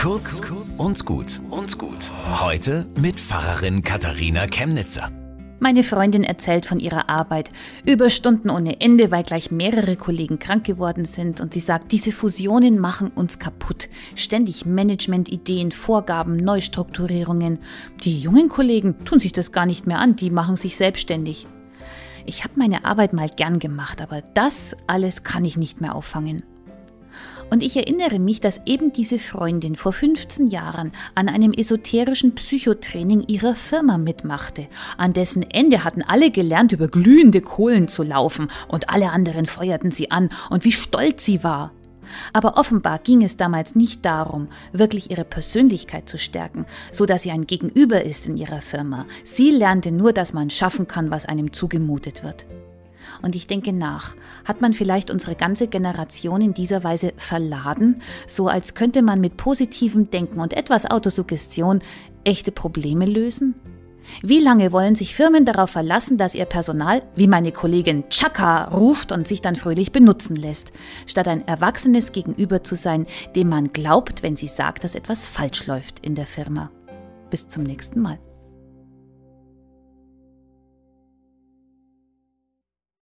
Kurz und gut und gut. Heute mit Pfarrerin Katharina Chemnitzer. Meine Freundin erzählt von ihrer Arbeit. Überstunden ohne Ende, weil gleich mehrere Kollegen krank geworden sind. Und sie sagt, diese Fusionen machen uns kaputt. Ständig Managementideen, Vorgaben, Neustrukturierungen. Die jungen Kollegen tun sich das gar nicht mehr an, die machen sich selbstständig. Ich habe meine Arbeit mal gern gemacht, aber das alles kann ich nicht mehr auffangen. Und ich erinnere mich, dass eben diese Freundin vor 15 Jahren an einem esoterischen Psychotraining ihrer Firma mitmachte. An dessen Ende hatten alle gelernt, über glühende Kohlen zu laufen und alle anderen feuerten sie an und wie stolz sie war. Aber offenbar ging es damals nicht darum, wirklich ihre Persönlichkeit zu stärken, so dass sie ein Gegenüber ist in ihrer Firma. Sie lernte nur, dass man schaffen kann, was einem zugemutet wird. Und ich denke nach, hat man vielleicht unsere ganze Generation in dieser Weise verladen, so als könnte man mit positivem Denken und etwas Autosuggestion echte Probleme lösen? Wie lange wollen sich Firmen darauf verlassen, dass ihr Personal, wie meine Kollegin Chaka, ruft und sich dann fröhlich benutzen lässt, statt ein erwachsenes Gegenüber zu sein, dem man glaubt, wenn sie sagt, dass etwas falsch läuft in der Firma? Bis zum nächsten Mal.